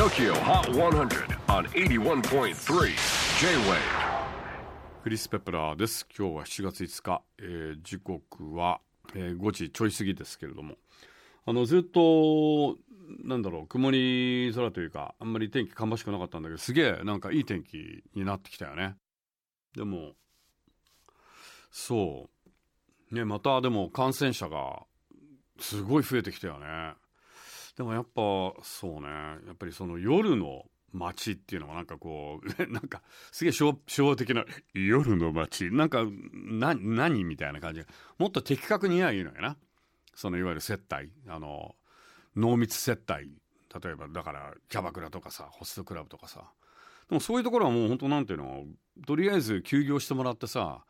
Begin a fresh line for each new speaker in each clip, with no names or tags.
TOKYO HOT 100 on 81.3 J-WAVE
クリス・ペプラーです。今日は7月5日、えー時刻は、えー5時ちょい過ぎですけれども。あのずっとなんだろう曇り空というかあんまり天気芳しくなかったんだけどすげえなんかいい天気になってきたよね。でもそう。ねまたでも感染者がすごい増えてきたよね。でもやっぱそうね。やっぱりその夜の街っていうのはなんかこう なんかすげえ昭昭和的な夜の街。なんかな何みたいな感じが。もっと的確に言えばいいのよな。そのいわゆる接待。あの濃密接待。例えばだからキャバクラとかさホストクラブとかさ。でもそういうところはもう本当なんていうの？とりあえず休業してもらってさ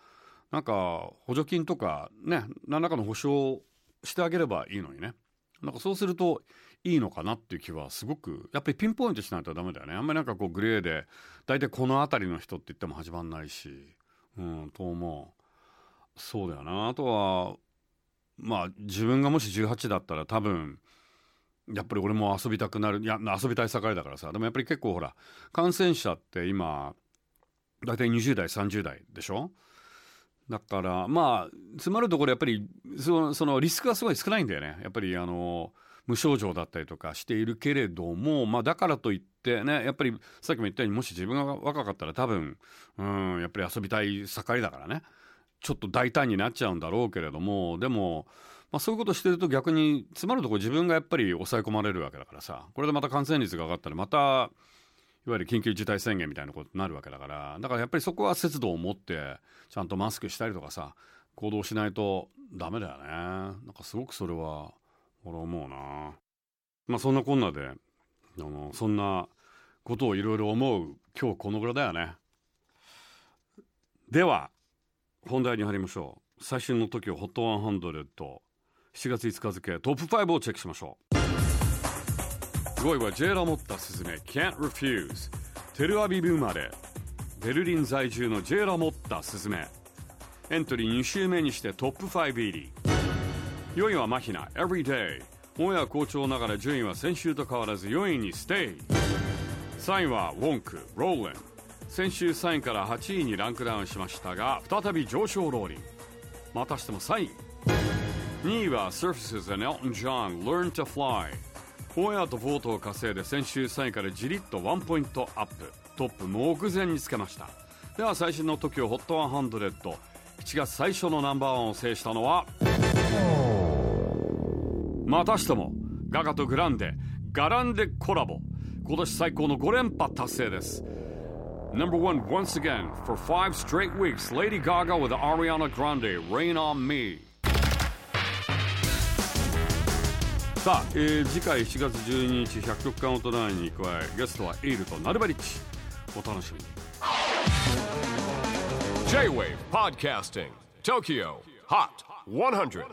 なんか補助金とかね何らかの保証してあげればいいのにね。なんかそうするといいのかなっていう気はすごくやっぱりピンポイントしないとダメだよね。あんまりなんかこうグレーで大体この辺りの人って言っても始まんないしうんと思う。そうだよな。あとはまあ自分がもし18だったら多分やっぱり俺も遊びたくなるいや遊びたい盛りだからさ。でもやっぱり結構ほら感染者って今大体20代30代でしょ？だからまあ詰まるところやっぱりそのそのリスクがすごい少ないんだよね。やっぱりあの無症状だったりとかしているけれどもまあだからといってねやっぱりさっきも言ったようにもし自分が若かったら多分うんやっぱり遊びたい盛りだからね。ちょっと大胆になっちゃうんだろうけれどもでも、まあ、そういうことしてると逆に詰まるところ自分がやっぱり抑え込まれるわけだからさこれでまた感染率が上がったらまたいわゆる緊急事態宣言みたいなことになるわけだからだからやっぱりそこは節度を持ってちゃんとマスクしたりとかさ行動しないとダメだよね。なんかすごくそれは俺思うな。まあそんなこんなであのそんなことをいろいろ思う今日この頃だよね。では本題に入りましょう。最新の時を HOT100 7月5日付トップ5をチェックしましょう。5位はジェラモッタスズメ Can't Refuse テルアビブ生まれ。ベルリン在住のジェラモッタスズメ。エントリー2週目にしてトップ5入り。4位はマヒナ。Everyday オンエア好調ながら順位は先週と変わらず4位に。ステイ3位はウォンク。Rollin 先週3位から8位にランクダウンしましたが再び上昇ローリン。またしても3位2位は Surfaces and Elton John Learn to Fly オンエアと vote を稼いで先週3位からじりっとワンポイントアップ。トップ目前につけました。では最新の TOKIOHOT100 7月最初のナンバーワンを制したのはまたしてもガガとグランデガランデコラボ今年最高の5連覇達成です Number one once again for five straight weeks Lady Gaga with Ariana Grande Rain on Me さあ、えー次回7月12日100曲カウントダウンに加えゲストはエイルとナルバリッチお楽しみに
J-WAVE PODCASTING TOKYO HOT 100